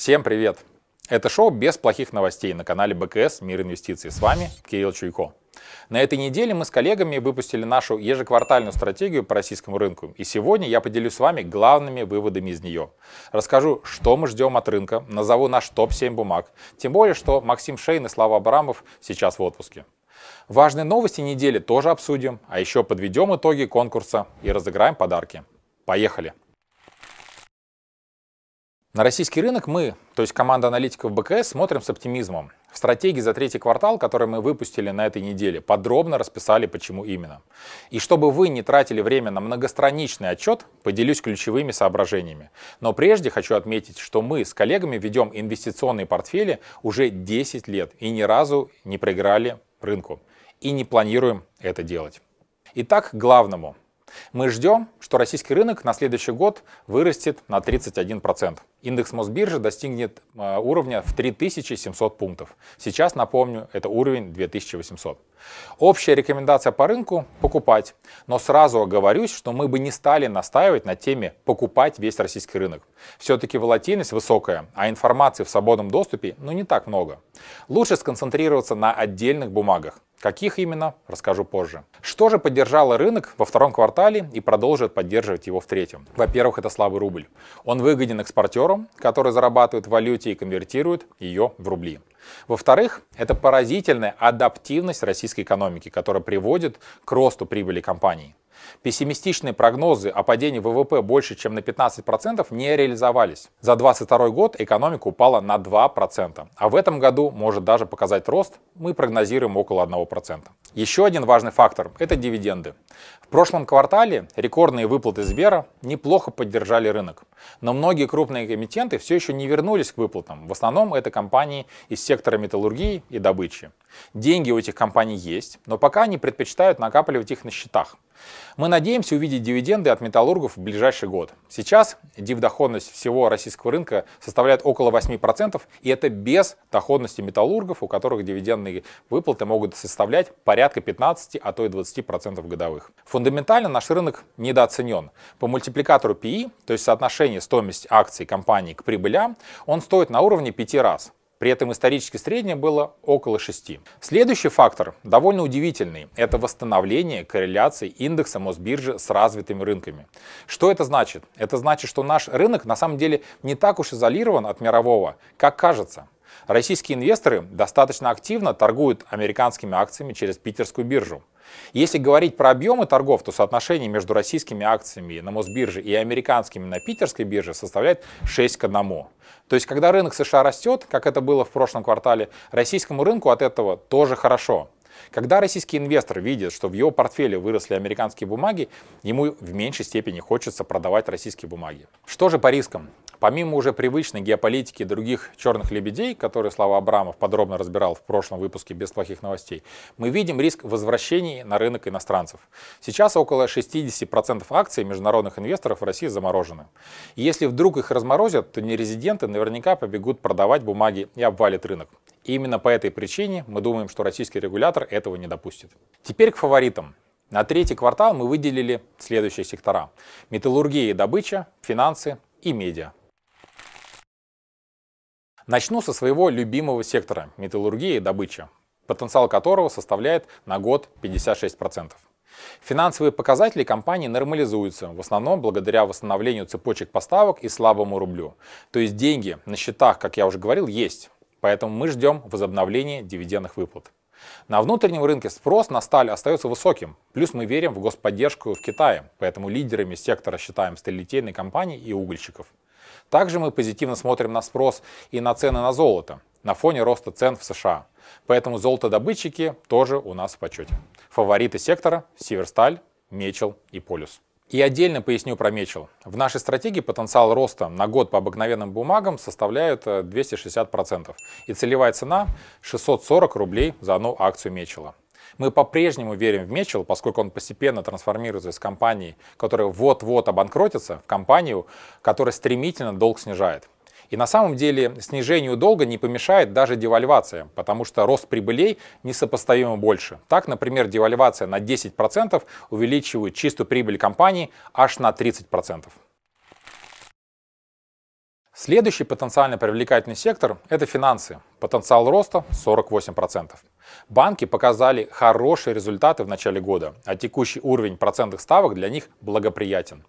Всем привет! Это шоу без плохих новостей на канале БКС «Мир инвестиций». С вами Кирилл Чуйко. На этой неделе мы с коллегами выпустили нашу ежеквартальную стратегию по российскому рынку. И сегодня я поделюсь с вами главными выводами из нее. Расскажу, что мы ждем от рынка, назову наш топ-7 бумаг. Тем более, что Максим Шейн и Слава Абрамов сейчас в отпуске. Важные новости недели тоже обсудим, а еще подведем итоги конкурса и разыграем подарки. Поехали! На российский рынок мы, то есть команда аналитиков БКС, смотрим с оптимизмом. В стратегии за третий квартал, который мы выпустили на этой неделе, подробно расписали, почему именно. И чтобы вы не тратили время на многостраничный отчет, поделюсь ключевыми соображениями. Но прежде хочу отметить, что мы с коллегами ведем инвестиционные портфели уже 10 лет и ни разу не проиграли рынку. И не планируем это делать. Итак, к главному. Мы ждем, что российский рынок на следующий год вырастет на 31%. Индекс Мосбиржи достигнет а, уровня в 3700 пунктов. Сейчас, напомню, это уровень 2800. Общая рекомендация по рынку – покупать. Но сразу оговорюсь, что мы бы не стали настаивать на теме покупать весь российский рынок. Все-таки волатильность высокая, а информации в свободном доступе ну не так много. Лучше сконцентрироваться на отдельных бумагах. Каких именно, расскажу позже. Что же поддержало рынок во втором квартале и продолжит поддерживать его в третьем? Во-первых, это слабый рубль. Он выгоден экспортерам, которые зарабатывают в валюте и конвертируют ее в рубли. Во-вторых, это поразительная адаптивность российской экономики, которая приводит к росту прибыли компаний. Пессимистичные прогнозы о падении ВВП больше, чем на 15% не реализовались. За 2022 год экономика упала на 2%, а в этом году может даже показать рост, мы прогнозируем около 1%. Еще один важный фактор – это дивиденды. В прошлом квартале рекордные выплаты Сбера неплохо поддержали рынок. Но многие крупные эмитенты все еще не вернулись к выплатам. В основном это компании из сектора металлургии и добычи. Деньги у этих компаний есть, но пока они предпочитают накапливать их на счетах. Мы надеемся увидеть дивиденды от металлургов в ближайший год. Сейчас дивдоходность всего российского рынка составляет около 8%, и это без доходности металлургов, у которых дивидендные выплаты могут составлять порядка 15, а то и 20% годовых. Фундаментально наш рынок недооценен. По мультипликатору PE, то есть соотношение стоимости акций компании к прибылям, он стоит на уровне 5 раз. При этом исторически среднее было около 6. Следующий фактор довольно удивительный. Это восстановление корреляции индекса Мосбиржи с развитыми рынками. Что это значит? Это значит, что наш рынок на самом деле не так уж изолирован от мирового, как кажется. Российские инвесторы достаточно активно торгуют американскими акциями через питерскую биржу. Если говорить про объемы торгов, то соотношение между российскими акциями на Мосбирже и американскими на питерской бирже составляет 6 к 1. То есть, когда рынок США растет, как это было в прошлом квартале, российскому рынку от этого тоже хорошо. Когда российский инвестор видит, что в его портфеле выросли американские бумаги, ему в меньшей степени хочется продавать российские бумаги. Что же по рискам? Помимо уже привычной геополитики других черных лебедей, которые Слава Абрамов подробно разбирал в прошлом выпуске без плохих новостей, мы видим риск возвращений на рынок иностранцев. Сейчас около 60% акций международных инвесторов в России заморожены. И если вдруг их разморозят, то нерезиденты наверняка побегут продавать бумаги и обвалит рынок. И именно по этой причине мы думаем, что российский регулятор этого не допустит. Теперь к фаворитам. На третий квартал мы выделили следующие сектора. Металлургия и добыча, финансы и медиа. Начну со своего любимого сектора – металлургия и добыча, потенциал которого составляет на год 56%. Финансовые показатели компании нормализуются, в основном благодаря восстановлению цепочек поставок и слабому рублю. То есть деньги на счетах, как я уже говорил, есть. Поэтому мы ждем возобновления дивидендных выплат. На внутреннем рынке спрос на сталь остается высоким, плюс мы верим в господдержку в Китае, поэтому лидерами сектора считаем сталелитейные компании и угольщиков. Также мы позитивно смотрим на спрос и на цены на золото на фоне роста цен в США. Поэтому золотодобытчики тоже у нас в почете. Фавориты сектора – Северсталь, Мечел и Полюс. И отдельно поясню про Мечел. В нашей стратегии потенциал роста на год по обыкновенным бумагам составляет 260%. Э, и целевая цена 640 рублей за одну акцию Мечела. Мы по-прежнему верим в Мечел, поскольку он постепенно трансформируется из компании, которая вот-вот обанкротится, в компанию, которая стремительно долг снижает. И на самом деле снижению долга не помешает даже девальвация, потому что рост прибылей несопоставимо больше. Так, например, девальвация на 10% увеличивает чистую прибыль компании аж на 30%. Следующий потенциально привлекательный сектор – это финансы. Потенциал роста 48%. Банки показали хорошие результаты в начале года, а текущий уровень процентных ставок для них благоприятен.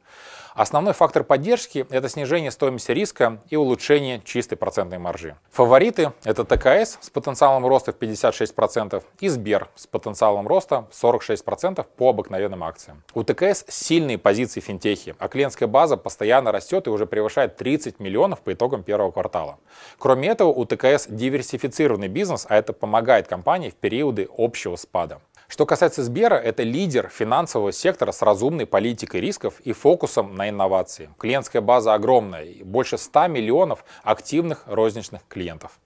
Основной фактор поддержки – это снижение стоимости риска и улучшение чистой процентной маржи. Фавориты – это ТКС с потенциалом роста в 56% и Сбер с потенциалом роста в 46% по обыкновенным акциям. У ТКС сильные позиции в финтехе, а клиентская база постоянно растет и уже превышает 30 миллионов по итогам первого квартала. Кроме этого, у ТКС диверсифицированный бизнес, а это помогает компании в периоды общего спада. Что касается Сбера, это лидер финансового сектора с разумной политикой рисков и фокусом на инновации. Клиентская база огромная, больше 100 миллионов активных розничных клиентов.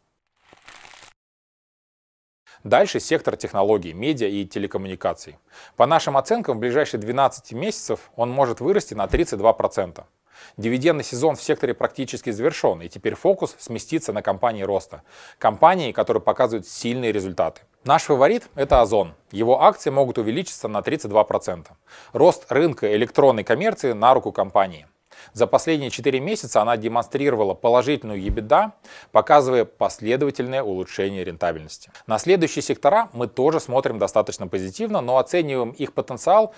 Дальше сектор технологий, медиа и телекоммуникаций. По нашим оценкам, в ближайшие 12 месяцев он может вырасти на 32%. Дивидендный сезон в секторе практически завершен, и теперь фокус сместится на компании роста. Компании, которые показывают сильные результаты. Наш фаворит – это Озон. Его акции могут увеличиться на 32%. Рост рынка электронной коммерции на руку компании. За последние 4 месяца она демонстрировала положительную EBITDA, показывая последовательное улучшение рентабельности. На следующие сектора мы тоже смотрим достаточно позитивно, но оцениваем их потенциал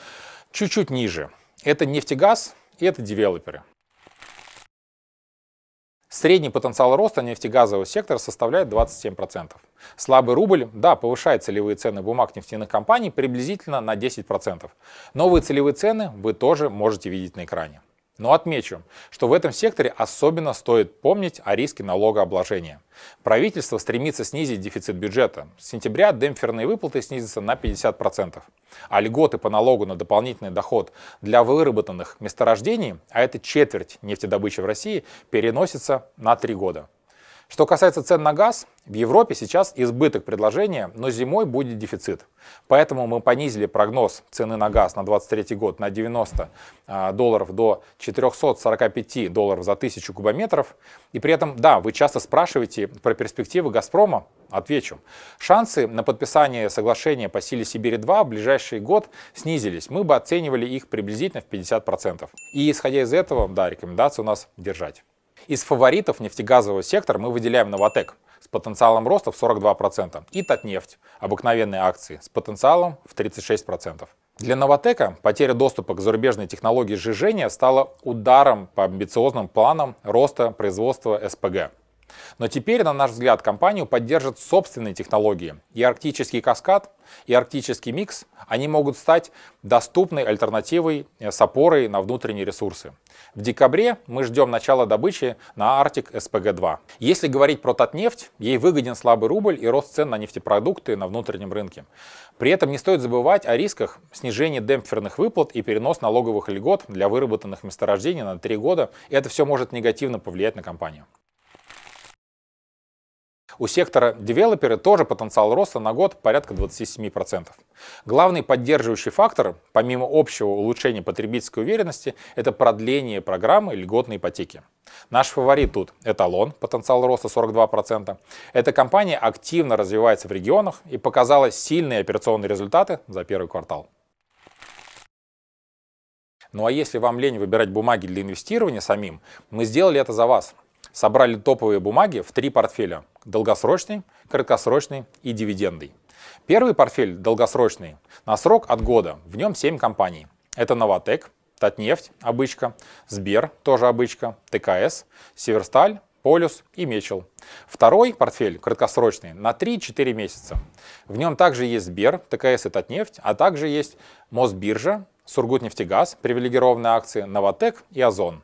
чуть-чуть ниже. Это нефтегаз и это девелоперы. Средний потенциал роста нефтегазового сектора составляет 27%. Слабый рубль, да, повышает целевые цены бумаг нефтяных компаний приблизительно на 10%. Новые целевые цены вы тоже можете видеть на экране. Но отмечу, что в этом секторе особенно стоит помнить о риске налогообложения. Правительство стремится снизить дефицит бюджета. С сентября демпферные выплаты снизятся на 50%, а льготы по налогу на дополнительный доход для выработанных месторождений, а это четверть нефтедобычи в России, переносятся на 3 года. Что касается цен на газ, в Европе сейчас избыток предложения, но зимой будет дефицит. Поэтому мы понизили прогноз цены на газ на 2023 год на 90 а, долларов до 445 долларов за тысячу кубометров. И при этом, да, вы часто спрашиваете про перспективы «Газпрома». Отвечу. Шансы на подписание соглашения по силе Сибири-2 в ближайший год снизились. Мы бы оценивали их приблизительно в 50%. И исходя из этого, да, рекомендация у нас держать. Из фаворитов нефтегазового сектора мы выделяем Новотек с потенциалом роста в 42% и Татнефть, обыкновенные акции, с потенциалом в 36%. Для Новотека потеря доступа к зарубежной технологии сжижения стала ударом по амбициозным планам роста производства СПГ. Но теперь, на наш взгляд, компанию поддержат собственные технологии. И арктический каскад, и арктический микс, они могут стать доступной альтернативой э, с опорой на внутренние ресурсы. В декабре мы ждем начала добычи на Арктик СПГ-2. Если говорить про Татнефть, ей выгоден слабый рубль и рост цен на нефтепродукты на внутреннем рынке. При этом не стоит забывать о рисках снижения демпферных выплат и перенос налоговых льгот для выработанных месторождений на 3 года. И это все может негативно повлиять на компанию. У сектора девелоперы тоже потенциал роста на год порядка 27%. Главный поддерживающий фактор, помимо общего улучшения потребительской уверенности, это продление программы льготной ипотеки. Наш фаворит тут – эталон, потенциал роста 42%. Эта компания активно развивается в регионах и показала сильные операционные результаты за первый квартал. Ну а если вам лень выбирать бумаги для инвестирования самим, мы сделали это за вас – собрали топовые бумаги в три портфеля – долгосрочный, краткосрочный и дивидендный. Первый портфель долгосрочный на срок от года, в нем 7 компаний. Это Новотек, Татнефть, обычка, Сбер, тоже обычка, ТКС, Северсталь, Полюс и Мечел. Второй портфель, краткосрочный, на 3-4 месяца. В нем также есть Сбер, ТКС и Татнефть, а также есть Мосбиржа, Сургутнефтегаз, привилегированные акции, Новотек и Озон.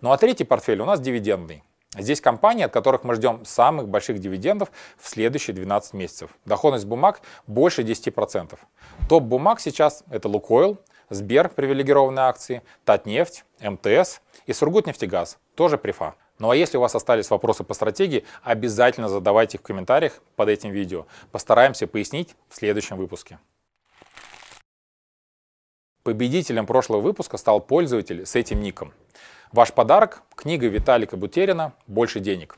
Ну а третий портфель у нас дивидендный. Здесь компании, от которых мы ждем самых больших дивидендов в следующие 12 месяцев. Доходность бумаг больше 10%. Топ бумаг сейчас это Лукойл, Сбер, привилегированные акции, Татнефть, МТС и Сургутнефтегаз, тоже прифа. Ну а если у вас остались вопросы по стратегии, обязательно задавайте их в комментариях под этим видео. Постараемся пояснить в следующем выпуске. Победителем прошлого выпуска стал пользователь с этим ником. Ваш подарок – книга Виталика Бутерина «Больше денег».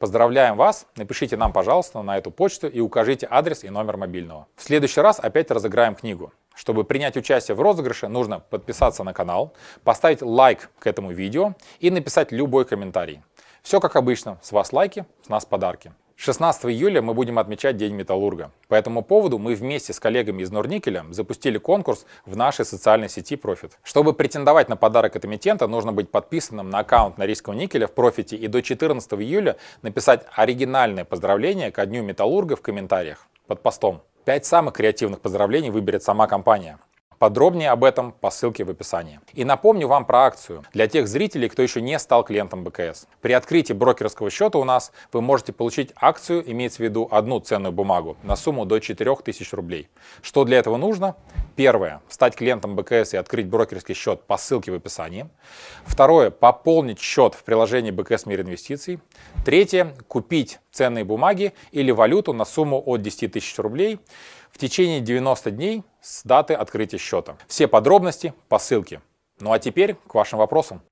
Поздравляем вас, напишите нам, пожалуйста, на эту почту и укажите адрес и номер мобильного. В следующий раз опять разыграем книгу. Чтобы принять участие в розыгрыше, нужно подписаться на канал, поставить лайк к этому видео и написать любой комментарий. Все как обычно, с вас лайки, с нас подарки. 16 июля мы будем отмечать День Металлурга. По этому поводу мы вместе с коллегами из Норникеля запустили конкурс в нашей социальной сети Profit. Чтобы претендовать на подарок от эмитента, нужно быть подписанным на аккаунт Норильского никеля в Профите и до 14 июля написать оригинальное поздравление ко Дню Металлурга в комментариях под постом. Пять самых креативных поздравлений выберет сама компания. Подробнее об этом по ссылке в описании. И напомню вам про акцию для тех зрителей, кто еще не стал клиентом БКС. При открытии брокерского счета у нас вы можете получить акцию, имеется в виду одну ценную бумагу, на сумму до 4000 рублей. Что для этого нужно? Первое. Стать клиентом БКС и открыть брокерский счет по ссылке в описании. Второе. Пополнить счет в приложении БКС Мир Инвестиций. Третье. Купить ценные бумаги или валюту на сумму от 10 тысяч рублей в течение 90 дней с даты открытия счета. Все подробности по ссылке. Ну а теперь к вашим вопросам.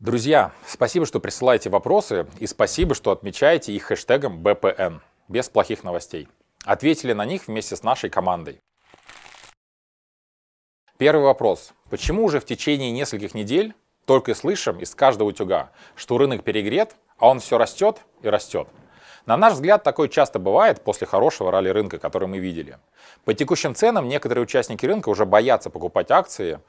Друзья, спасибо, что присылаете вопросы и спасибо, что отмечаете их хэштегом BPN, без плохих новостей. Ответили на них вместе с нашей командой. Первый вопрос. Почему уже в течение нескольких недель только слышим из каждого утюга, что рынок перегрет, а он все растет и растет? На наш взгляд, такое часто бывает после хорошего ралли-рынка, который мы видели. По текущим ценам некоторые участники рынка уже боятся покупать акции,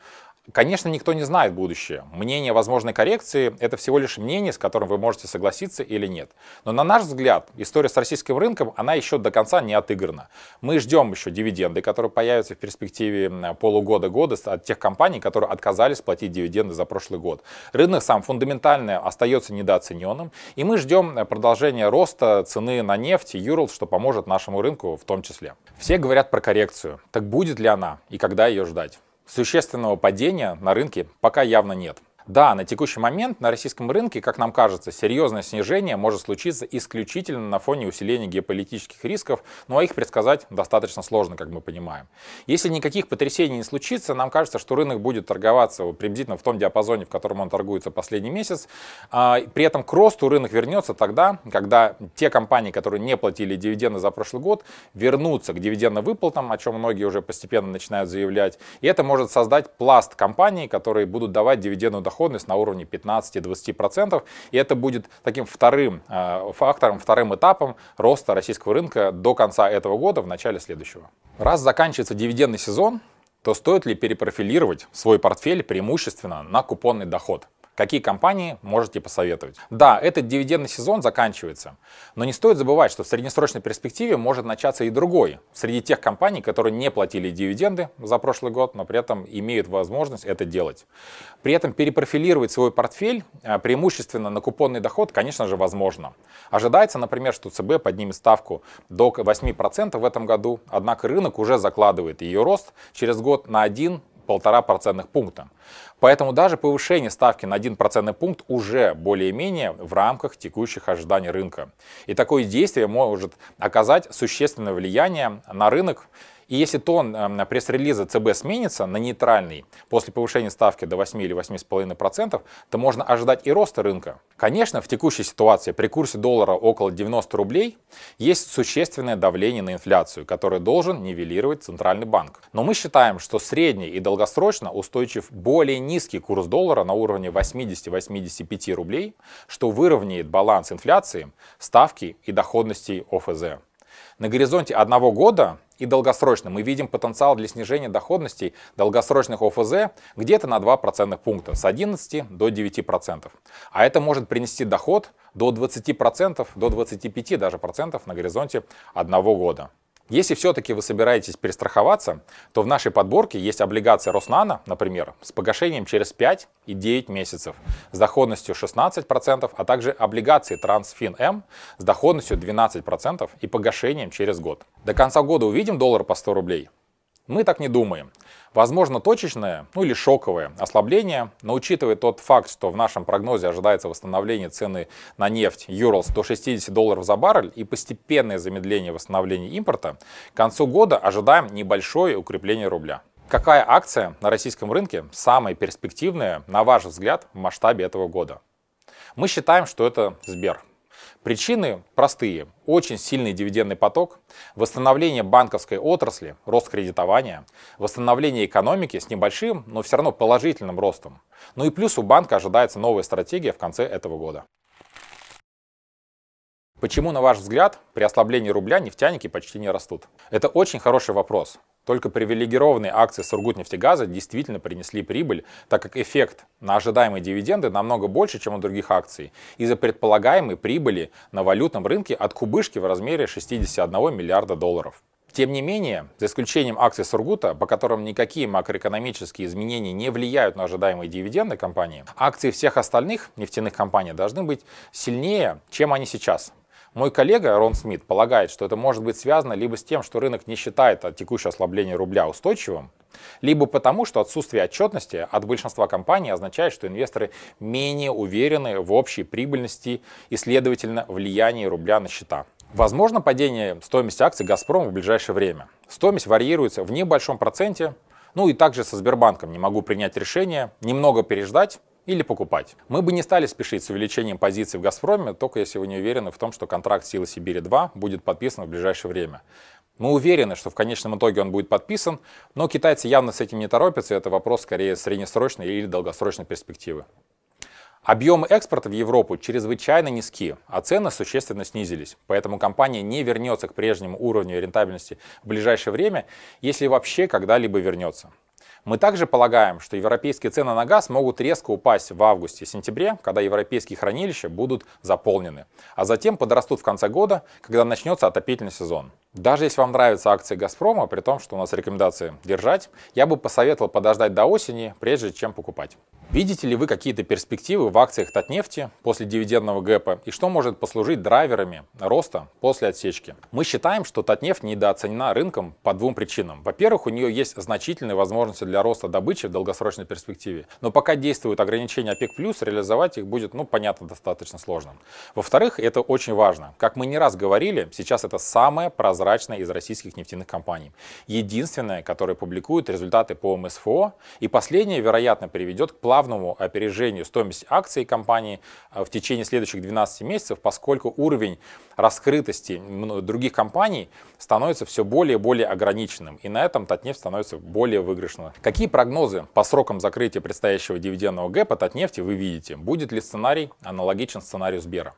Конечно, никто не знает будущее. Мнение возможной коррекции – это всего лишь мнение, с которым вы можете согласиться или нет. Но на наш взгляд, история с российским рынком, она еще до конца не отыграна. Мы ждем еще дивиденды, которые появятся в перспективе полугода-года от тех компаний, которые отказались платить дивиденды за прошлый год. Рынок сам фундаментально остается недооцененным, и мы ждем продолжения роста цены на нефть и Юрлс, что поможет нашему рынку в том числе. Все говорят про коррекцию. Так будет ли она и когда ее ждать? Существенного падения на рынке пока явно нет. Да, на текущий момент на российском рынке, как нам кажется, серьезное снижение может случиться исключительно на фоне усиления геополитических рисков, ну а их предсказать достаточно сложно, как мы понимаем. Если никаких потрясений не случится, нам кажется, что рынок будет торговаться приблизительно в том диапазоне, в котором он торгуется последний месяц. А, при этом к росту рынок вернется тогда, когда те компании, которые не платили дивиденды за прошлый год, вернутся к дивидендным выплатам, о чем многие уже постепенно начинают заявлять. И это может создать пласт компаний, которые будут давать дивидендную доходность доходность на уровне 15-20%. И это будет таким вторым э, фактором, вторым этапом роста российского рынка до конца этого года, в начале следующего. Раз заканчивается дивидендный сезон, то стоит ли перепрофилировать свой портфель преимущественно на купонный доход? Какие компании можете посоветовать? Да, этот дивидендный сезон заканчивается, но не стоит забывать, что в среднесрочной перспективе может начаться и другой. Среди тех компаний, которые не платили дивиденды за прошлый год, но при этом имеют возможность это делать. При этом перепрофилировать свой портфель а, преимущественно на купонный доход, конечно же, возможно. Ожидается, например, что ЦБ поднимет ставку до 8% в этом году, однако рынок уже закладывает ее рост через год на 1 полтора процентных пункта. Поэтому даже повышение ставки на 1 процентный пункт уже более-менее в рамках текущих ожиданий рынка. И такое действие может оказать существенное влияние на рынок и если тон эм, пресс-релиза ЦБ сменится на нейтральный после повышения ставки до 8 или 8,5%, то можно ожидать и роста рынка. Конечно, в текущей ситуации при курсе доллара около 90 рублей есть существенное давление на инфляцию, которое должен нивелировать Центральный банк. Но мы считаем, что средний и долгосрочно устойчив более низкий курс доллара на уровне 80-85 рублей, что выровняет баланс инфляции, ставки и доходностей ОФЗ. На горизонте одного года и долгосрочно мы видим потенциал для снижения доходностей долгосрочных ОФЗ где-то на 2 процентных пункта с 11 до 9%. А это может принести доход до 20%, до 25 даже процентов на горизонте одного года. Если все-таки вы собираетесь перестраховаться, то в нашей подборке есть облигация Роснана, например, с погашением через 5 и 9 месяцев с доходностью 16%, а также облигации Трансфин-М с доходностью 12% и погашением через год. До конца года увидим доллар по 100 рублей? Мы так не думаем. Возможно, точечное, ну или шоковое ослабление, но учитывая тот факт, что в нашем прогнозе ожидается восстановление цены на нефть Юрлс до 60 долларов за баррель и постепенное замедление восстановления импорта, к концу года ожидаем небольшое укрепление рубля. Какая акция на российском рынке самая перспективная, на ваш взгляд, в масштабе этого года? Мы считаем, что это Сбер. Причины простые. Очень сильный дивидендный поток, восстановление банковской отрасли, рост кредитования, восстановление экономики с небольшим, но все равно положительным ростом. Ну и плюс у банка ожидается новая стратегия в конце этого года. Почему, на ваш взгляд, при ослаблении рубля нефтяники почти не растут? Это очень хороший вопрос. Только привилегированные акции Сургутнефтегаза действительно принесли прибыль, так как эффект на ожидаемые дивиденды намного больше, чем у других акций, из-за предполагаемой прибыли на валютном рынке от кубышки в размере 61 миллиарда долларов. Тем не менее, за исключением акций Сургута, по которым никакие макроэкономические изменения не влияют на ожидаемые дивиденды компании, акции всех остальных нефтяных компаний должны быть сильнее, чем они сейчас. Мой коллега Рон Смит полагает, что это может быть связано либо с тем, что рынок не считает текущее ослабление рубля устойчивым, либо потому, что отсутствие отчетности от большинства компаний означает, что инвесторы менее уверены в общей прибыльности и, следовательно, влиянии рубля на счета. Возможно падение стоимости акций «Газпрома» в ближайшее время. Стоимость варьируется в небольшом проценте, ну и также со Сбербанком не могу принять решение, немного переждать или покупать. Мы бы не стали спешить с увеличением позиций в «Газпроме», только если вы не уверены в том, что контракт «Силы Сибири-2» будет подписан в ближайшее время. Мы уверены, что в конечном итоге он будет подписан, но китайцы явно с этим не торопятся, и это вопрос скорее среднесрочной или долгосрочной перспективы. Объемы экспорта в Европу чрезвычайно низки, а цены существенно снизились. Поэтому компания не вернется к прежнему уровню рентабельности в ближайшее время, если вообще когда-либо вернется. Мы также полагаем, что европейские цены на газ могут резко упасть в августе-сентябре, когда европейские хранилища будут заполнены, а затем подрастут в конце года, когда начнется отопительный сезон. Даже если вам нравятся акции «Газпрома», при том, что у нас рекомендации держать, я бы посоветовал подождать до осени, прежде чем покупать. Видите ли вы какие-то перспективы в акциях Татнефти после дивидендного гэпа и что может послужить драйверами роста после отсечки? Мы считаем, что Татнефть недооценена рынком по двум причинам. Во-первых, у нее есть значительные возможности для роста добычи в долгосрочной перспективе, но пока действуют ограничения ОПЕК+, реализовать их будет, ну, понятно, достаточно сложно. Во-вторых, это очень важно. Как мы не раз говорили, сейчас это самая прозрачная из российских нефтяных компаний. Единственная, которая публикует результаты по МСФО, и последняя, вероятно, приведет к плавному опережению стоимости акций компании э, в течение следующих 12 месяцев, поскольку уровень раскрытости других компаний становится все более и более ограниченным. И на этом Татнефть становится более выигрышным. Какие прогнозы по срокам закрытия предстоящего дивидендного гэпа Татнефти вы видите? Будет ли сценарий аналогичен сценарию Сбера?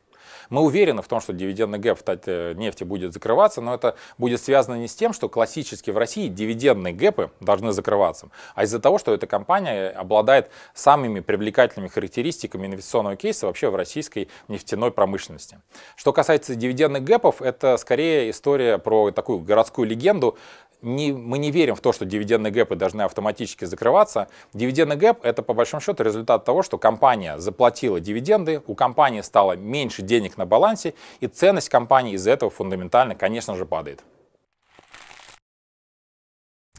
Мы уверены в том, что дивидендный гэп в нефти будет закрываться, но это будет связано не с тем, что классически в России дивидендные гэпы должны закрываться, а из-за того, что эта компания обладает самыми привлекательными характеристиками инвестиционного кейса вообще в российской нефтяной промышленности. Что касается дивидендных гэпов, это скорее история про такую городскую легенду, не, мы не верим в то, что дивидендные гэпы должны автоматически закрываться. Дивидендный гэп – это по большому счету результат того, что компания заплатила дивиденды, у компании стало меньше денег на балансе, и ценность компании из-за этого фундаментально, конечно же, падает.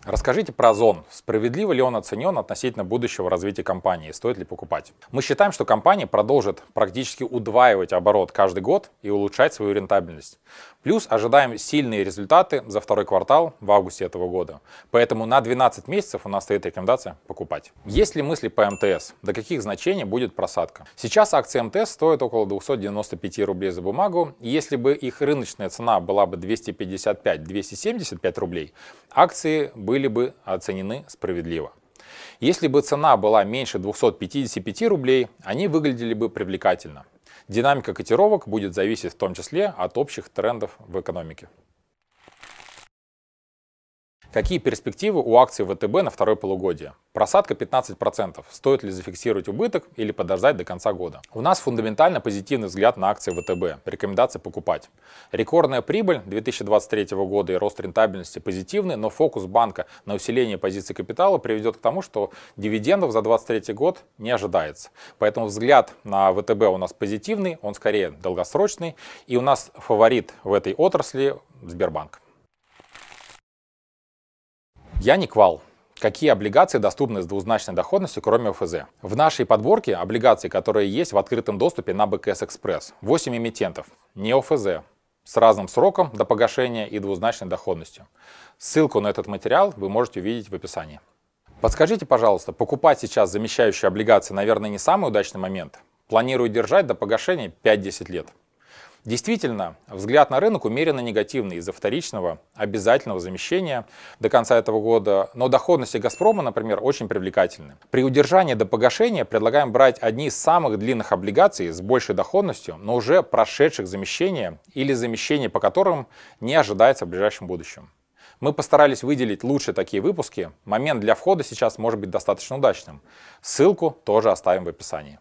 Расскажите про Озон. Справедливо ли он оценен относительно будущего развития компании? Стоит ли покупать? Мы считаем, что компания продолжит практически удваивать оборот каждый год и улучшать свою рентабельность. Плюс ожидаем сильные результаты за второй квартал в августе этого года. Поэтому на 12 месяцев у нас стоит рекомендация покупать. Есть ли мысли по МТС? До каких значений будет просадка? Сейчас акции МТС стоят около 295 рублей за бумагу. Если бы их рыночная цена была бы 255-275 рублей, акции были бы оценены справедливо. Если бы цена была меньше 255 рублей, они выглядели бы привлекательно. Динамика котировок будет зависеть в том числе от общих трендов в экономике. Какие перспективы у акций ВТБ на второе полугодие? Просадка 15%. Стоит ли зафиксировать убыток или подождать до конца года? У нас фундаментально позитивный взгляд на акции ВТБ. Рекомендация покупать. Рекордная прибыль 2023 года и рост рентабельности позитивный, но фокус банка на усиление позиций капитала приведет к тому, что дивидендов за 2023 год не ожидается. Поэтому взгляд на ВТБ у нас позитивный, он скорее долгосрочный. И у нас фаворит в этой отрасли Сбербанк. Я не квал. Какие облигации доступны с двузначной доходностью, кроме ОФЗ? В нашей подборке облигаций, которые есть в открытом доступе на БКС Экспресс. 8 эмитентов, не ОФЗ, с разным сроком до погашения и двузначной доходностью. Ссылку на этот материал вы можете увидеть в описании. Подскажите, пожалуйста, покупать сейчас замещающие облигации, наверное, не самый удачный момент? Планирую держать до погашения 5-10 лет. Действительно, взгляд на рынок умеренно негативный из-за вторичного обязательного замещения до конца этого года, но доходности «Газпрома», например, очень привлекательны. При удержании до погашения предлагаем брать одни из самых длинных облигаций с большей доходностью, но уже прошедших замещения или замещения по которым не ожидается в ближайшем будущем. Мы постарались выделить лучше такие выпуски. Момент для входа сейчас может быть достаточно удачным. Ссылку тоже оставим в описании.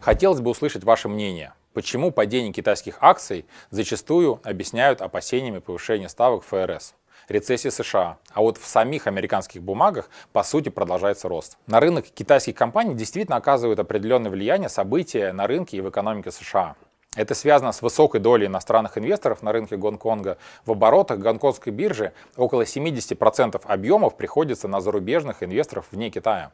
Хотелось бы услышать ваше мнение. Почему падение китайских акций зачастую объясняют опасениями повышения ставок ФРС? рецессии США. А вот в самих американских бумагах, по сути, продолжается рост. На рынок китайских компаний действительно оказывают определенное влияние события на рынке и в экономике США. Это связано с высокой долей иностранных инвесторов на рынке Гонконга. В оборотах гонконгской биржи около 70% объемов приходится на зарубежных инвесторов вне Китая.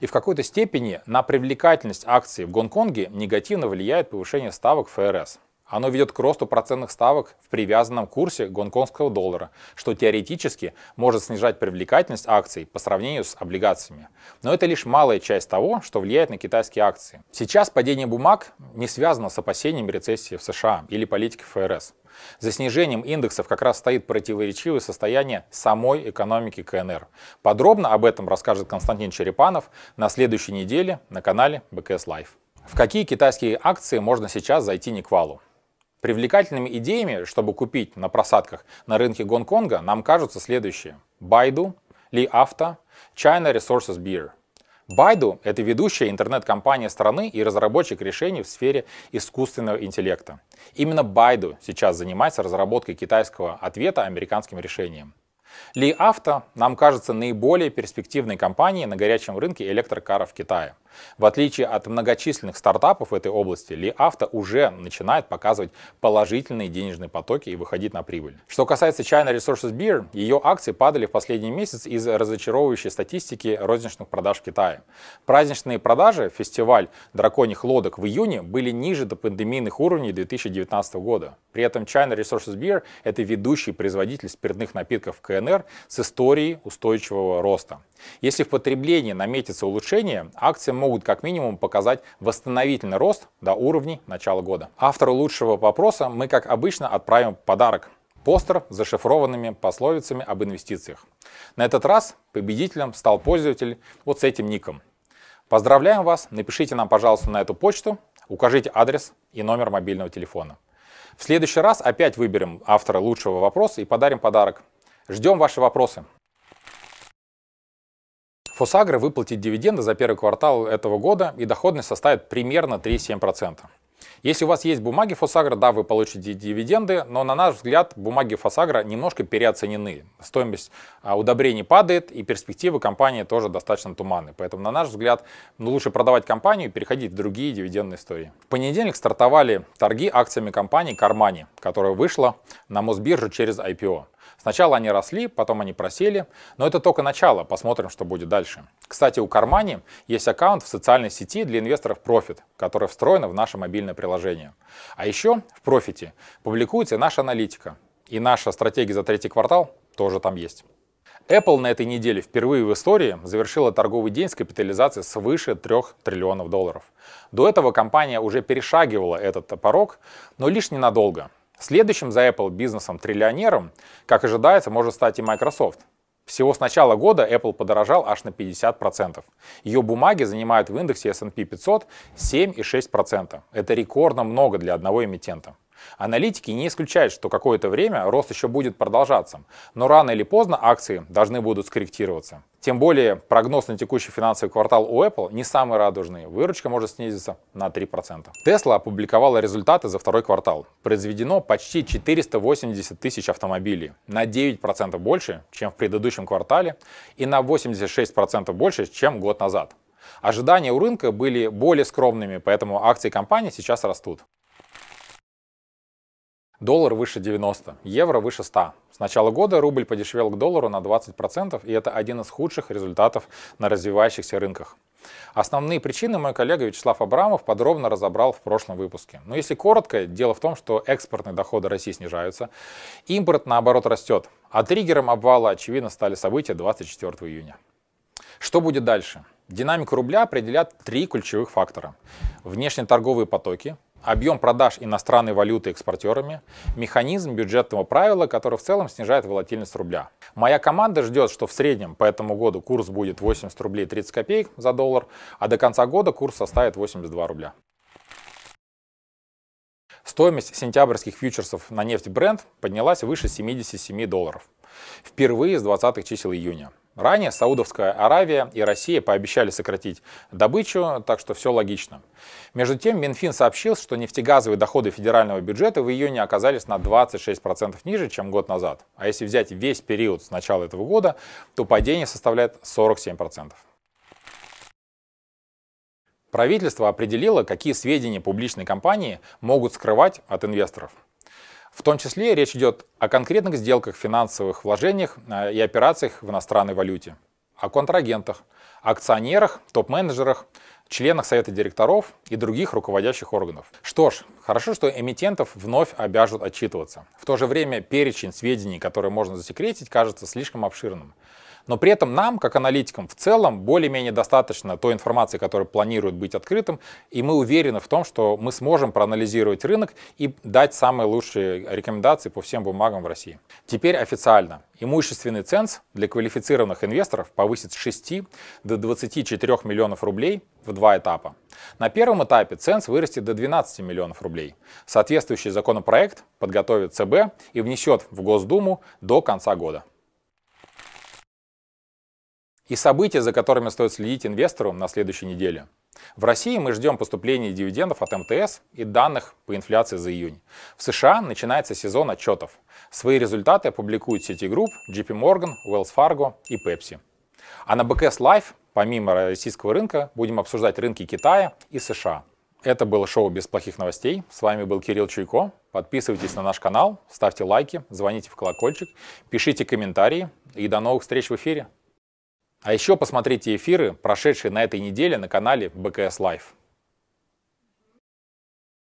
И в какой-то степени на привлекательность акций в Гонконге негативно влияет повышение ставок ФРС. Оно ведет к росту процентных ставок в привязанном курсе гонконгского доллара, что теоретически может снижать привлекательность акций по сравнению с облигациями. Но это лишь малая часть того, что влияет на китайские акции. Сейчас падение бумаг не связано с опасением рецессии в США или политики ФРС. За снижением индексов как раз стоит противоречивое состояние самой экономики КНР. Подробно об этом расскажет Константин Черепанов на следующей неделе на канале БКС Live. В какие китайские акции можно сейчас зайти неквалу? Привлекательными идеями, чтобы купить на просадках на рынке Гонконга, нам кажутся следующие. Baidu, Li Auto, China Resources Beer – Baidu — это ведущая интернет-компания страны и разработчик решений в сфере искусственного интеллекта. Именно Baidu сейчас занимается разработкой китайского ответа американским решениям. Ли Авто нам кажется наиболее перспективной компанией на горячем рынке электрокаров в Китае. В отличие от многочисленных стартапов в этой области, Ли Авто уже начинает показывать положительные денежные потоки и выходить на прибыль. Что касается China Resources Beer, ее акции падали в последний месяц из-за разочаровывающей статистики розничных продаж в Китае. Праздничные продажи, фестиваль драконьих лодок в июне были ниже до пандемийных уровней 2019 года. При этом China Resources Beer – это ведущий производитель спиртных напитков КНР с историей устойчивого роста. Если в потреблении наметится улучшение, акции могут как минимум показать восстановительный рост до уровней начала года. Автору лучшего вопроса мы, как обычно, отправим подарок постер с зашифрованными пословицами об инвестициях. На этот раз победителем стал пользователь вот с этим ником. Поздравляем вас, напишите нам, пожалуйста, на эту почту, укажите адрес и номер мобильного телефона. В следующий раз опять выберем автора лучшего вопроса и подарим подарок. Ждем ваши вопросы. Фосагра выплатит дивиденды за первый квартал этого года, и доходность составит примерно 3,7%. Если у вас есть бумаги Фосагра, да, вы получите дивиденды, но на наш взгляд бумаги Фосагра немножко переоценены. Стоимость а, удобрений падает, и перспективы компании тоже достаточно туманны. Поэтому, на наш взгляд, ну, лучше продавать компанию и переходить в другие дивидендные истории. В понедельник стартовали торги акциями компании Кармани, которая вышла на Мосбиржу через IPO. Сначала они росли, потом они просели, но это только начало, посмотрим, что будет дальше. Кстати, у Кармани есть аккаунт в социальной сети для инвесторов Profit, который встроен в наше мобильное приложение. А еще в Profit публикуется наша аналитика, и наша стратегия за третий квартал тоже там есть. Apple на этой неделе впервые в истории завершила торговый день с капитализацией свыше 3 триллионов долларов. До этого компания уже перешагивала этот порог, но лишь ненадолго. Следующим за Apple бизнесом-триллионером, как ожидается, может стать и Microsoft. Всего с начала года Apple подорожал аж на 50%. Ее бумаги занимают в индексе S&P 500 7,6%. Это рекордно много для одного эмитента. Аналитики не исключают, что какое-то время рост еще будет продолжаться, но рано или поздно акции должны будут скорректироваться. Тем более прогноз на текущий финансовый квартал у Apple не самый радужный. Выручка может снизиться на 3%. Tesla опубликовала результаты за второй квартал. Произведено почти 480 тысяч автомобилей, на 9% больше, чем в предыдущем квартале, и на 86% больше, чем год назад. Ожидания у рынка были более скромными, поэтому акции компании сейчас растут. Доллар выше 90, евро выше 100. С начала года рубль подешевел к доллару на 20%, и это один из худших результатов на развивающихся рынках. Основные причины мой коллега Вячеслав Абрамов подробно разобрал в прошлом выпуске. Но если коротко, дело в том, что экспортные доходы России снижаются, импорт наоборот растет, а триггером обвала очевидно стали события 24 июня. Что будет дальше? Динамику рубля определят три ключевых фактора. Внешнеторговые потоки, объем продаж иностранной валюты экспортерами, механизм бюджетного правила, который в целом снижает волатильность рубля. Моя команда ждет, что в среднем по этому году курс будет 80 рублей 30 копеек за доллар, а до конца года курс составит 82 рубля. Стоимость сентябрьских фьючерсов на нефть бренд поднялась выше 77 долларов. Впервые с 20-х чисел июня. Ранее Саудовская Аравия и Россия пообещали сократить добычу, так что все логично. Между тем, Минфин сообщил, что нефтегазовые доходы федерального бюджета в июне оказались на 26% ниже, чем год назад. А если взять весь период с начала этого года, то падение составляет 47%. Правительство определило, какие сведения публичной компании могут скрывать от инвесторов. В том числе речь идет о конкретных сделках, финансовых вложениях э, и операциях в иностранной валюте, о контрагентах, акционерах, топ-менеджерах, членах совета директоров и других руководящих органов. Что ж, хорошо, что эмитентов вновь обяжут отчитываться. В то же время перечень сведений, которые можно засекретить, кажется слишком обширным. Но при этом нам, как аналитикам, в целом более-менее достаточно той информации, которая планирует быть открытым, и мы уверены в том, что мы сможем проанализировать рынок и дать самые лучшие рекомендации по всем бумагам в России. Теперь официально. Имущественный ценз для квалифицированных инвесторов повысит с 6 до 24 миллионов рублей в два этапа. На первом этапе ценз вырастет до 12 миллионов рублей. Соответствующий законопроект подготовит ЦБ и внесет в Госдуму до конца года. И события, за которыми стоит следить инвестору на следующей неделе. В России мы ждем поступления дивидендов от МТС и данных по инфляции за июнь. В США начинается сезон отчетов. Свои результаты опубликуют Citigroup, JP Morgan, Wells Fargo и Pepsi. А на BKS Live, помимо российского рынка, будем обсуждать рынки Китая и США. Это было шоу «Без плохих новостей». С вами был Кирилл Чуйко. Подписывайтесь на наш канал, ставьте лайки, звоните в колокольчик, пишите комментарии и до новых встреч в эфире. А еще посмотрите эфиры, прошедшие на этой неделе на канале БКС Live.